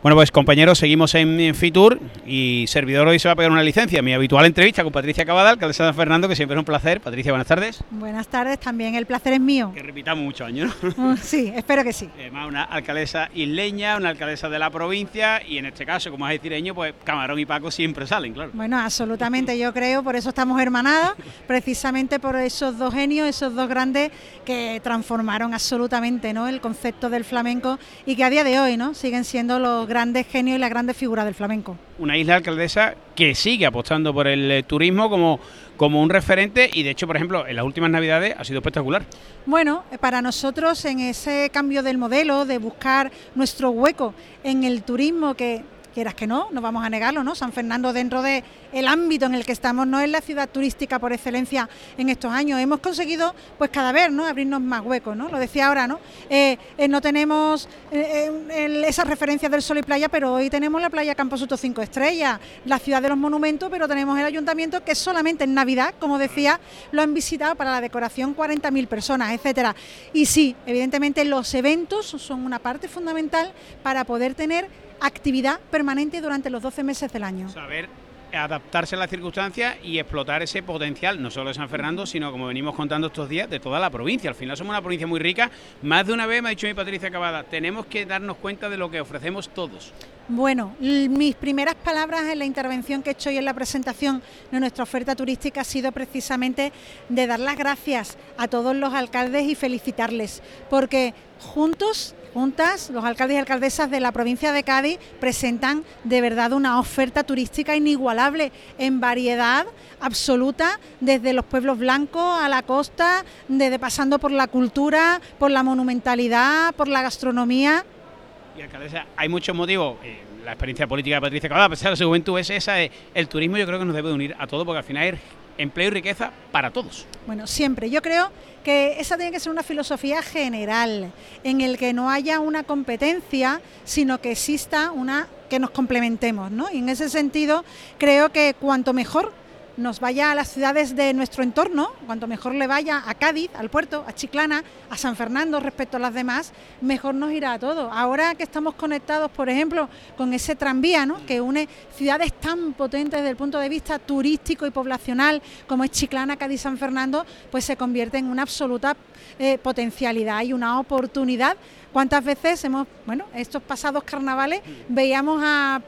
Bueno, pues compañeros, seguimos en, Fitur y servidor hoy se va a pegar una licencia. Mi habitual entrevista con Patricia Cabada, alcaldesa de San Fernando, que siempre es un placer. Patricia, buenas tardes. Buenas tardes, también el placer es mío. Que repitamos muchos años, ¿no? sí, espero que sí. Además, una alcaldesa isleña, una alcaldesa de la provincia y en este caso, como es decireño, pues Camarón y Paco siempre salen, claro. Bueno, absolutamente, yo creo, por eso estamos hermanadas, precisamente por esos dos genios, esos dos grandes que transformaron absolutamente ¿no? el concepto del flamenco y que a día de hoy ¿no? siguen siendo los grandes genios y las grandes figuras del flamenco. Una isla alcaldesa que sigue apostando por el eh, turismo como, como un referente y de hecho, por ejemplo, en las últimas navidades ha sido espectacular. Bueno, eh, para nosotros en ese cambio del modelo, de buscar nuestro hueco en el turismo que quieras que no, no vamos a negarlo, ¿no? San Fernando dentro de el ámbito en el que estamos no es la ciudad turística por excelencia en estos años. Hemos conseguido, pues cada vez, ¿no? Abrirnos más huecos, ¿no? Lo decía ahora, ¿no? Eh, eh, no tenemos eh, esa referencia del sol y playa, pero hoy tenemos la playa Campo Soto 5 Estrellas, la ciudad de los monumentos, pero tenemos el ayuntamiento que solamente en Navidad, como decía, lo han visitado para la decoración 40.000 personas, etcétera. Y sí, evidentemente los eventos son una parte fundamental para poder tener actividad permanente durante los 12 meses del año. Saber adaptarse a las circunstancias y explotar ese potencial, no solo de San Fernando, sino como venimos contando estos días, de toda la provincia. Al final somos una provincia muy rica. Más de una vez me ha dicho mi Patricia Cavada, tenemos que darnos cuenta de lo que ofrecemos todos. Bueno, mis primeras palabras en la intervención que he hecho hoy en la presentación de nuestra oferta turística ha sido precisamente de dar las gracias a todos los alcaldes y felicitarles, porque juntos juntas, los alcaldes y alcaldesas de la provincia de Cádiz presentan de verdad una oferta turística inigualable en variedad absoluta, desde los pueblos blancos a la costa, desde pasando por la cultura, por la monumentalidad, por la gastronomía. Y alcaldesa, hay muchos motivos. Eh, la experiencia política de Patricia Cabada, a pesar de su juventud, es esa. el turismo yo creo que nos debe unir a todos, porque al final es empleo y riqueza para todos. Bueno, siempre. Yo creo que esa tiene que ser una filosofía general, en el que no haya una competencia, sino que exista una que nos complementemos, ¿no? Y en ese sentido, creo que cuanto mejor nos vaya a las ciudades de nuestro entorno, cuanto mejor le vaya a Cádiz, al puerto, a Chiclana, a San Fernando respecto a las demás, mejor nos irá a todo. Ahora que estamos conectados, por ejemplo, con ese tranvía ¿no? que une ciudades tan potentes desde el punto de vista turístico y poblacional como es Chiclana, Cádiz, San Fernando, pues se convierte en una absoluta eh, potencialidad y una oportunidad ¿Cuántas veces hemos, bueno, estos pasados carnavales veíamos a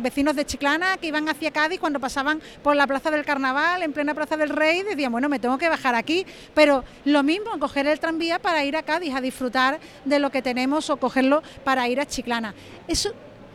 vecinos de Chiclana que iban hacia Cádiz cuando pasaban por la Plaza del Carnaval, en plena Plaza del Rey, decían, bueno, me tengo que bajar aquí, pero lo mismo, coger el tranvía para ir a Cádiz a disfrutar de lo que tenemos o cogerlo para ir a Chiclana.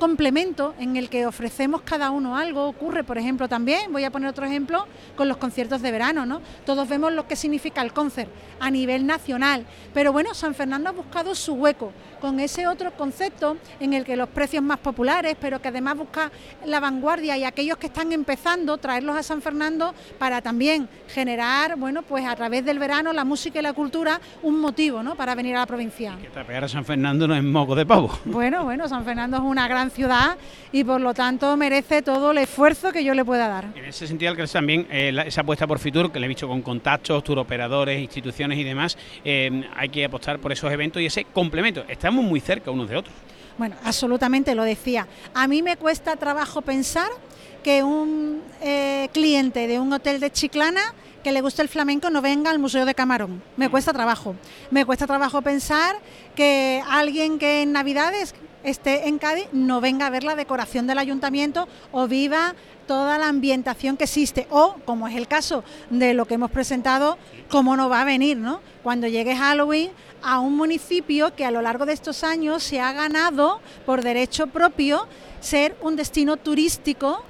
Complemento en el que ofrecemos cada uno algo. Ocurre, por ejemplo, también, voy a poner otro ejemplo, con los conciertos de verano, ¿no? Todos vemos lo que significa el concert a nivel nacional, pero bueno, San Fernando ha buscado su hueco con ese otro concepto en el que los precios más populares, pero que además busca la vanguardia y aquellos que están empezando, traerlos a San Fernando para también generar, bueno, pues a través del verano, la música y la cultura, un motivo, ¿no? Para venir a la provincia. que tapear a San Fernando no es moco de pavo. Bueno, bueno, San Fernando es una gran ciudad y por lo tanto merece todo el esfuerzo que yo le pueda dar. En ese sentido, que también eh, esa apuesta por Fitur, que le he dicho con contactos, turoperadores, instituciones y demás, eh, hay que apostar por esos eventos y ese complemento. Estamos muy cerca unos de otros. Bueno, absolutamente lo decía. A mí me cuesta trabajo pensar que un eh, cliente de un hotel de Chiclana que le guste el flamenco no venga al Museo de Camarón. Me mm. cuesta trabajo. Me cuesta trabajo pensar que alguien que en Navidades esté en Cádiz no venga a ver la decoración del ayuntamiento o viva toda la ambientación que existe. O como es el caso de lo que hemos presentado cómo no va a venir no cuando llegue Halloween a un municipio que a lo largo de estos años se ha ganado por derecho propio ser un destino turístico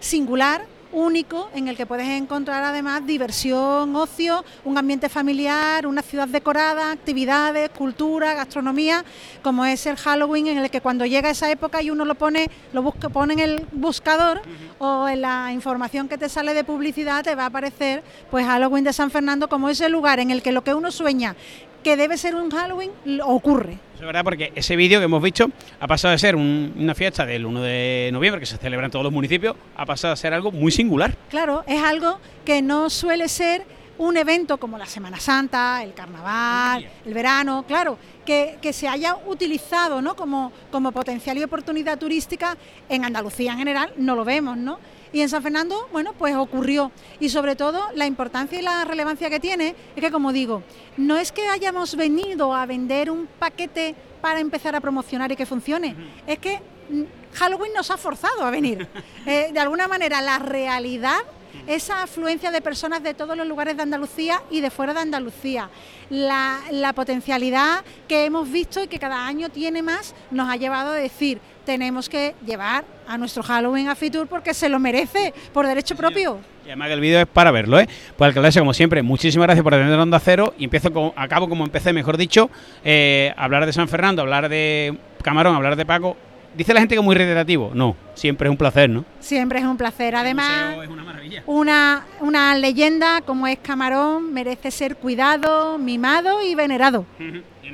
singular único en el que puedes encontrar además diversión, ocio, un ambiente familiar, una ciudad decorada, actividades, cultura, gastronomía, como es el Halloween en el que cuando llega esa época y uno lo pone, lo busca, pone en el buscador o en la información que te sale de publicidad te va a aparecer pues Halloween de San Fernando como ese lugar en el que lo que uno sueña que debe ser un Halloween ocurre. Es verdad porque ese vídeo que hemos visto ha pasado de ser una fiesta del 1 de noviembre que se celebra en todos los municipios, ha pasado a ser algo muy singular. Claro, es algo que no suele ser un evento como la Semana Santa, el Carnaval, el verano, claro, que, se haya utilizado ¿no? como, como potencial y oportunidad turística en Andalucía en general, no lo vemos, ¿no? Y en San Fernando, bueno, pues ocurrió. Y sobre todo la importancia y la relevancia que tiene es que, como digo, no es que hayamos venido a vender un paquete para empezar a promocionar y que funcione, es que mm, Halloween nos ha forzado a venir. Eh, de alguna manera, la realidad esa afluencia de personas de todos los lugares de Andalucía y de fuera de Andalucía. La, potencialidad que hemos visto y que cada año tiene más nos ha llevado a decir, tenemos que llevar a nuestro Halloween a Fitur porque se lo merece por derecho propio. Y además que el vídeo es para verlo, ¿eh? Pues alcaldesa, como siempre, muchísimas gracias por tener Onda Cero y empiezo con, acabo como empecé, mejor dicho, eh, hablar de San Fernando, hablar de Camarón, hablar de Paco, Dice la gente que es muy reiterativo. No, siempre es un placer, ¿no? Siempre es un placer. Además, es una, maravilla. Una, una leyenda como es Camarón merece ser cuidado, mimado y venerado.